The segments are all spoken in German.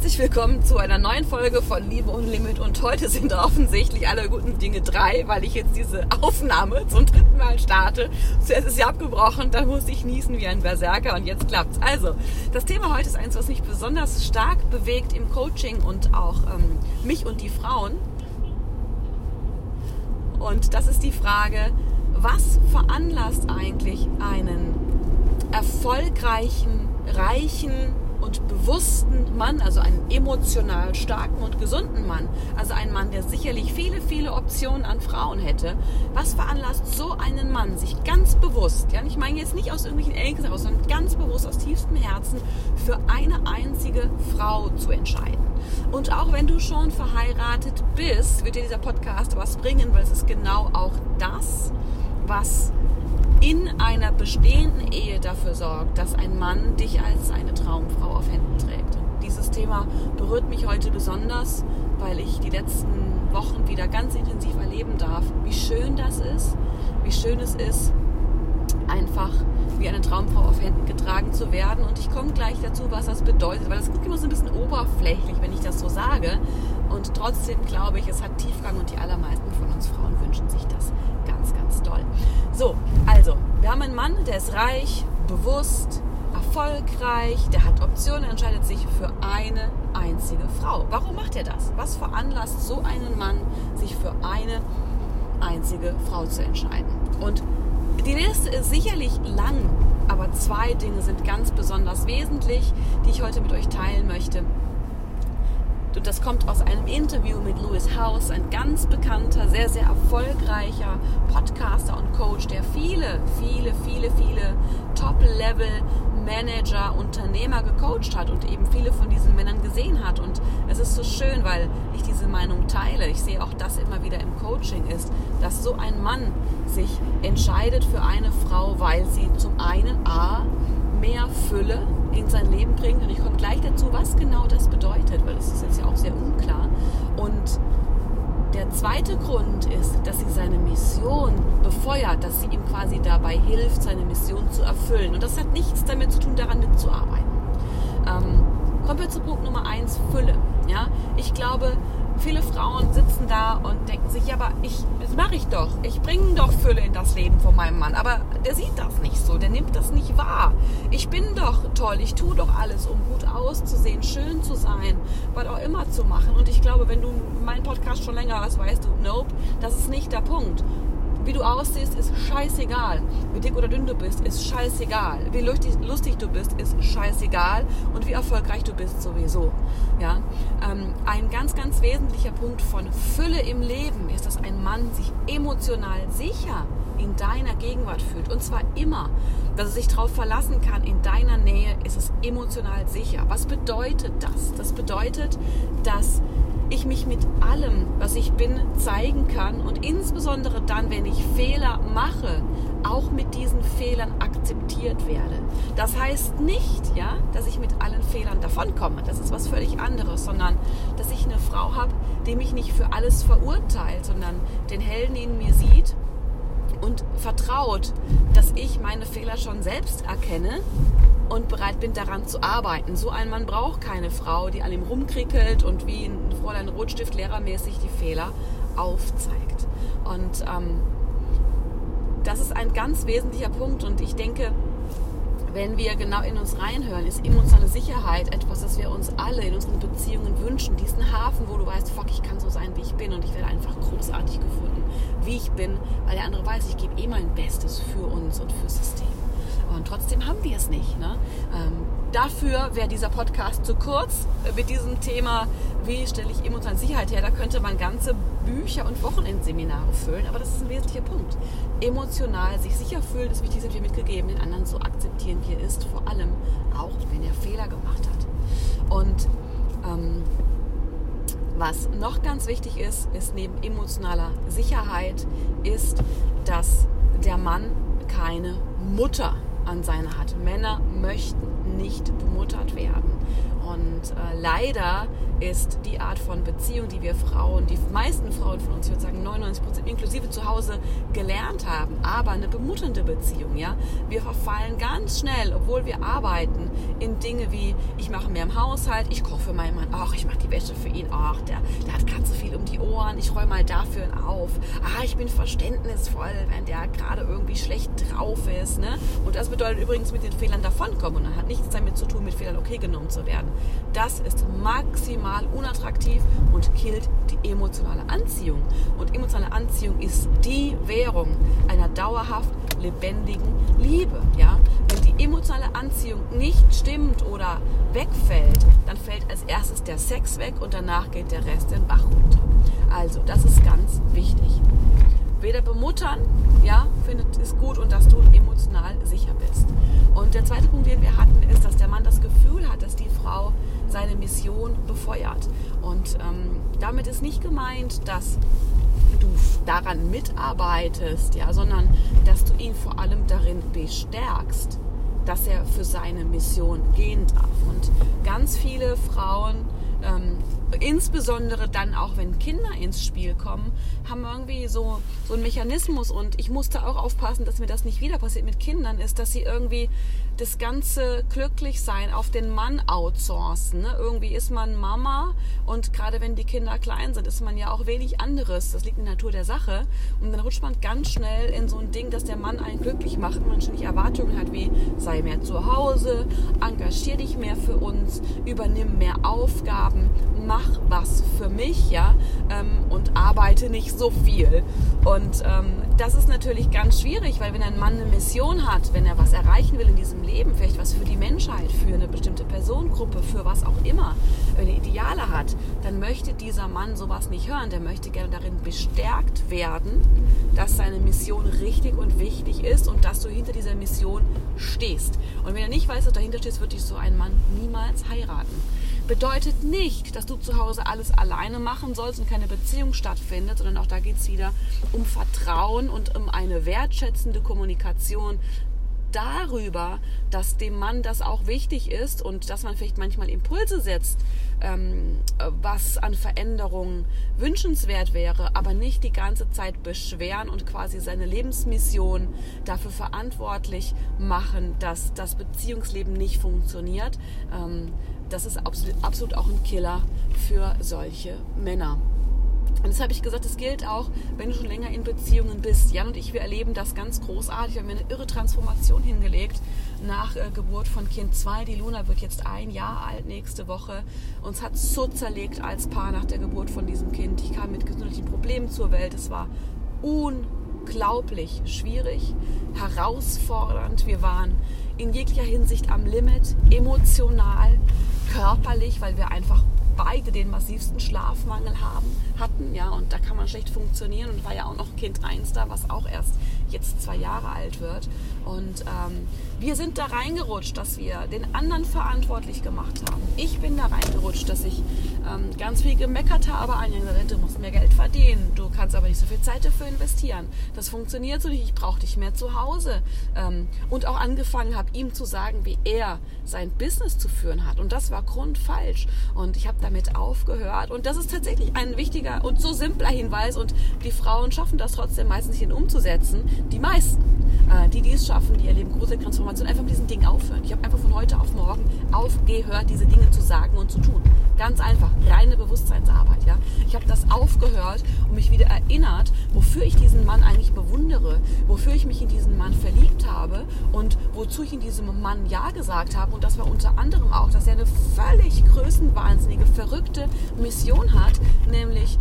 herzlich willkommen zu einer neuen Folge von Liebe und Limit. Und heute sind offensichtlich alle guten Dinge drei, weil ich jetzt diese Aufnahme zum dritten Mal starte. Zuerst ist sie abgebrochen, dann musste ich niesen wie ein Berserker und jetzt klappt's. Also, das Thema heute ist eins, was mich besonders stark bewegt im Coaching und auch ähm, mich und die Frauen. Und das ist die Frage, was veranlasst eigentlich einen erfolgreichen, reichen, und bewussten Mann, also einen emotional starken und gesunden Mann, also einen Mann, der sicherlich viele, viele Optionen an Frauen hätte, was veranlasst so einen Mann, sich ganz bewusst, ja, ich meine jetzt nicht aus irgendwelchen Enkeln heraus, sondern ganz bewusst aus tiefstem Herzen für eine einzige Frau zu entscheiden. Und auch wenn du schon verheiratet bist, wird dir dieser Podcast was bringen, weil es ist genau auch das, was in einer bestehenden Ehe dafür sorgt, dass ein Mann dich als seine Traumfrau auf Händen trägt. Und dieses Thema berührt mich heute besonders, weil ich die letzten Wochen wieder ganz intensiv erleben darf, wie schön das ist, wie schön es ist, einfach wie eine Traumfrau auf Händen getragen zu werden. Und ich komme gleich dazu, was das bedeutet, weil das klingt immer so ein bisschen oberflächlich, wenn ich das so sage. Und trotzdem glaube ich, es hat Tiefgang und die allermeisten von uns Frauen wünschen sich das ganz, ganz doll. So, wir haben einen Mann, der ist reich, bewusst, erfolgreich, der hat Optionen, entscheidet sich für eine einzige Frau. Warum macht er das? Was veranlasst so einen Mann, sich für eine einzige Frau zu entscheiden? Und die Liste ist sicherlich lang, aber zwei Dinge sind ganz besonders wesentlich, die ich heute mit euch teilen möchte. Und das kommt aus einem Interview mit Louis House, ein ganz bekannter, sehr, sehr erfolgreicher Podcaster und Coach, der viele, viele, viele, viele Top-Level-Manager, Unternehmer gecoacht hat und eben viele von diesen Männern gesehen hat. Und es ist so schön, weil ich diese Meinung teile. Ich sehe auch das immer wieder im Coaching ist, dass so ein Mann sich entscheidet für eine Frau, weil sie zum einen A, mehr Fülle in sein Leben bringt. Und ich komme gleich dazu, was genau das bedeutet, weil das ist jetzt ja auch sehr unklar. Und der zweite Grund ist, dass sie seine Mission befeuert, dass sie ihm quasi dabei hilft, seine Mission zu erfüllen. Und das hat nichts damit zu tun, daran mitzuarbeiten. Ähm, kommen wir zu Punkt Nummer eins, Fülle. Ja? Ich glaube, viele Frauen sitzen da und denken sich, ja, aber ich, das mache ich doch. Ich bringe doch Fülle in das Leben von meinem Mann. Aber der sieht das nicht so, der nimmt das nicht wahr. Ich bin doch toll, ich tue doch alles, um gut auszusehen, schön zu sein, was auch immer zu machen. Und ich glaube, wenn du meinen Podcast schon länger hast, weißt du, nope, das ist nicht der Punkt. Wie du aussiehst, ist scheißegal. Wie dick oder dünn du bist, ist scheißegal. Wie lustig, du bist, ist scheißegal. Und wie erfolgreich du bist, sowieso. Ja? Ähm, ein ganz, ganz wesentlicher Punkt von Fülle im Leben ist, dass ein Mann sich emotional sicher in deiner Gegenwart fühlt. Und zwar immer. Dass er sich darauf verlassen kann, in deiner Nähe ist es emotional sicher. Was bedeutet das? Das bedeutet, dass ich mich mit allem, was ich bin, zeigen kann und insbesondere dann, wenn ich Fehler mache, auch mit diesen Fehlern akzeptiert werde. Das heißt nicht, ja, dass ich mit allen Fehlern davonkomme. Das ist was völlig anderes, sondern dass ich eine Frau habe, die mich nicht für alles verurteilt, sondern den Helden in mir sieht und vertraut, dass ich meine Fehler schon selbst erkenne und bereit bin, daran zu arbeiten. So ein Mann braucht keine Frau, die an ihm rumkrickelt und wie ein Fräulein Rotstift lehrermäßig die Fehler aufzeigt. Und ähm, das ist ein ganz wesentlicher Punkt und ich denke, wenn wir genau in uns reinhören, ist emotionale Sicherheit etwas, das wir uns alle in unseren Beziehungen wünschen. Diesen Hafen, wo du weißt, fuck, ich kann so sein, wie ich bin und ich werde einfach großartig gefunden, wie ich bin, weil der andere weiß, ich gebe eh mein Bestes für uns und fürs System. Und trotzdem haben wir es nicht. Ne? Ähm, dafür wäre dieser Podcast zu kurz mit diesem Thema, wie stelle ich emotionale Sicherheit her. Da könnte man ganze Bücher und Wochenendseminare füllen, aber das ist ein wesentlicher Punkt. Emotional sich sicher fühlen, ist wichtig, sind wir mitgegeben, den anderen zu akzeptieren, wie er ist, vor allem auch, wenn er Fehler gemacht hat. Und ähm, was noch ganz wichtig ist, ist neben emotionaler Sicherheit, ist, dass der Mann keine Mutter an seiner hat. Männer möchten nicht bemuttert werden. Und äh, leider ist die Art von Beziehung, die wir Frauen, die meisten Frauen von uns, inklusive zu Hause gelernt haben, aber eine bemutternde Beziehung. Ja, wir verfallen ganz schnell, obwohl wir arbeiten, in Dinge wie ich mache mehr im Haushalt, ich koche für meinen Mann, ach ich mache die Wäsche für ihn, ach der, der hat gerade so viel um die Ohren, ich räume mal dafür auf, ah ich bin verständnisvoll, wenn der gerade irgendwie schlecht drauf ist, ne? Und das bedeutet übrigens mit den Fehlern davonkommen und hat nichts damit zu tun, mit Fehlern okay genommen zu werden. Das ist maximal unattraktiv und killt die emotionale Anziehung. Und emotionale Anziehung ist die Währung einer dauerhaft lebendigen Liebe. Ja? Wenn die emotionale Anziehung nicht stimmt oder wegfällt, dann fällt als erstes der Sex weg und danach geht der Rest den Bach runter. Also, das ist ganz wichtig. Weder bemuttern, ja, findet es gut und dass du emotional sicher bist. Und der zweite Punkt, den wir hatten, ist, dass der Mann das Gefühl hat, dass die Frau seine Mission befeuert. Und ähm, damit ist nicht gemeint, dass du daran mitarbeitest, ja, sondern dass du ihn vor allem darin bestärkst, dass er für seine Mission gehen darf. Und ganz viele Frauen ähm, insbesondere dann auch, wenn Kinder ins Spiel kommen, haben irgendwie so, so einen Mechanismus und ich musste auch aufpassen, dass mir das nicht wieder passiert mit Kindern, ist, dass sie irgendwie das ganze Glücklichsein auf den Mann outsourcen. Ne? Irgendwie ist man Mama und gerade wenn die Kinder klein sind, ist man ja auch wenig anderes. Das liegt in der Natur der Sache. Und dann rutscht man ganz schnell in so ein Ding, dass der Mann einen glücklich macht und man ständig Erwartungen hat wie sei mehr zu Hause, engagier dich mehr für uns, übernimm mehr Aufgaben, mach was für mich, ja, ähm, und arbeite nicht so viel. Und ähm, das ist natürlich ganz schwierig, weil wenn ein Mann eine Mission hat, wenn er was erreichen will in diesem Leben, vielleicht was für die Menschheit, für eine bestimmte Personengruppe, für was auch immer, wenn er Ideale hat, dann möchte dieser Mann sowas nicht hören. Der möchte gerne darin bestärkt werden, dass seine Mission richtig und wichtig ist und dass du hinter dieser Mission stehst. Und wenn er nicht weiß, dass du dahinter stehst, wird dich so ein Mann niemals heiraten bedeutet nicht, dass du zu Hause alles alleine machen sollst und keine Beziehung stattfindet, sondern auch da geht es wieder um Vertrauen und um eine wertschätzende Kommunikation darüber, dass dem Mann das auch wichtig ist und dass man vielleicht manchmal Impulse setzt, ähm, was an Veränderungen wünschenswert wäre, aber nicht die ganze Zeit beschweren und quasi seine Lebensmission dafür verantwortlich machen, dass das Beziehungsleben nicht funktioniert. Ähm, das ist absolut, absolut auch ein Killer für solche Männer. Und das habe ich gesagt, es gilt auch, wenn du schon länger in Beziehungen bist. Jan und ich, wir erleben das ganz großartig. Wir haben eine irre Transformation hingelegt nach äh, Geburt von Kind 2. Die Luna wird jetzt ein Jahr alt nächste Woche. Uns hat so zerlegt als Paar nach der Geburt von diesem Kind. Ich kam mit gesundheitlichen Problemen zur Welt. Es war unglaublich schwierig, herausfordernd. Wir waren in jeglicher Hinsicht am Limit, emotional, körperlich, weil wir einfach beide den massivsten Schlafmangel haben, hatten, ja, und da kann man schlecht funktionieren und war ja auch noch Kind 1 da, was auch erst jetzt zwei Jahre alt wird. Und ähm, wir sind da reingerutscht, dass wir den anderen verantwortlich gemacht haben. Ich bin da reingerutscht, dass ich ähm, ganz viel gemeckert habe, Anja du musst mehr Geld verdienen, du kannst aber nicht so viel Zeit dafür investieren. Das funktioniert so nicht, ich brauche dich mehr zu Hause. Ähm, und auch angefangen habe, ihm zu sagen, wie er sein Business zu führen hat. Und das war grundfalsch. Und ich habe damit aufgehört. Und das ist tatsächlich ein wichtiger und so simpler Hinweis. Und die Frauen schaffen das trotzdem meistens hin umzusetzen. Die meisten, äh, die dies schaffen, die erleben große Transformation, einfach mit diesen Dingen aufhören. Ich habe einfach von heute auf morgen aufgehört, diese Dinge zu sagen und zu tun. Ganz einfach, reine Bewusstseinsarbeit. Ja? Ich habe das aufgehört und mich wieder erinnert, wofür ich diesen Mann eigentlich bewundere, wofür ich mich in diesen Mann verliebt habe und wozu ich in diesem Mann Ja gesagt habe. Und das war unter anderem auch, dass er eine völlig größenwahnsinnige, verrückte Mission hat, nämlich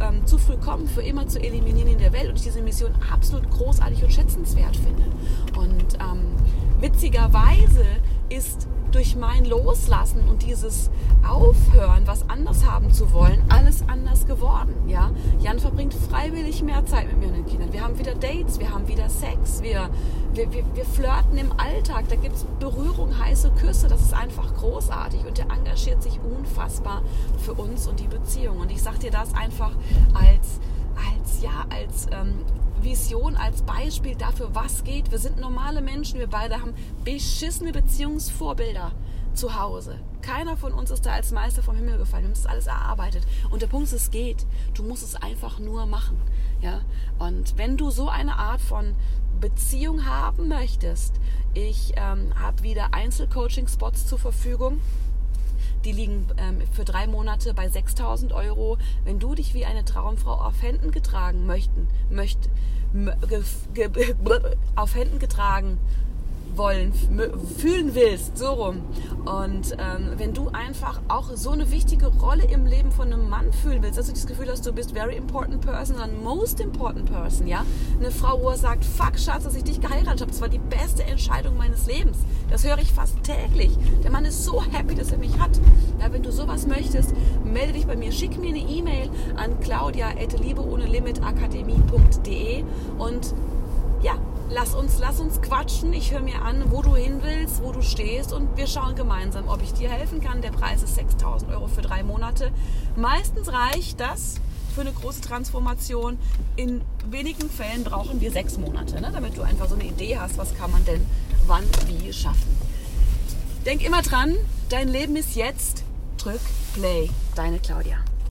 ähm, zu früh kommen, für immer zu eliminieren in der Welt. Und ich diese Mission absolut großartig und schätzenswert finde. Und ähm, witzigerweise ist durch mein Loslassen und dieses Aufhören, was anders haben zu wollen, alles anders geworden. Ja? Jan verbringt freiwillig mehr Zeit mit mir und den Kindern. Wir haben wieder Dates, wir haben wieder Sex, wir, wir, wir, wir flirten im Alltag, da gibt es Berührung, heiße Küsse, das ist einfach großartig und er engagiert sich unfassbar für uns und die Beziehung. Und ich sage dir das einfach als, als, ja, als ähm, Vision, als Beispiel dafür, was geht. Wir sind normale Menschen, wir beide haben beschissene Beziehungsvorbilder. zu Hause. Keiner von uns ist da als Meister vom Himmel gefallen. Wir haben das alles erarbeitet. Und der Punkt ist, es geht. Du musst es einfach nur machen. Ja? Und wenn du so eine Art von Beziehung haben möchtest, ich ähm, habe wieder Einzelcoaching-Spots zur Verfügung. Die liegen ähm, für drei Monate bei 6000 Euro. Wenn du dich wie eine Traumfrau auf Händen getragen möchten, möcht, auf Händen getragen wollen, fühlen willst, so rum. Und ähm, wenn du einfach auch so eine wichtige Rolle im Leben von einem Mann fühlen willst, dass du das Gefühl hast, du bist very important person, sondern most important person, ja? Eine Frau, wo er sagt, fuck Schatz, dass ich dich geheiratet habe, das war die beste Entscheidung meines Lebens. Das höre ich fast täglich. Der Mann ist so happy, dass er mich hat. Ja, wenn du sowas möchtest, melde dich bei mir, schick mir eine E-Mail an claudia.liebeohnelimitakademie.de und lass uns, lass uns quatschen. Ich höre mir an, wo du hin willst, wo du stehst und wir schauen gemeinsam, ob ich dir helfen kann. Der Preis ist 6000 Euro für drei Monate. Meistens reicht das für eine große Transformation. In wenigen Fällen brauchen wir sechs Monate, ne? damit du einfach so eine Idee hast, was kann man denn wann wie schaffen. Denk immer dran, dein Leben ist jetzt. Drück Play. Deine Claudia.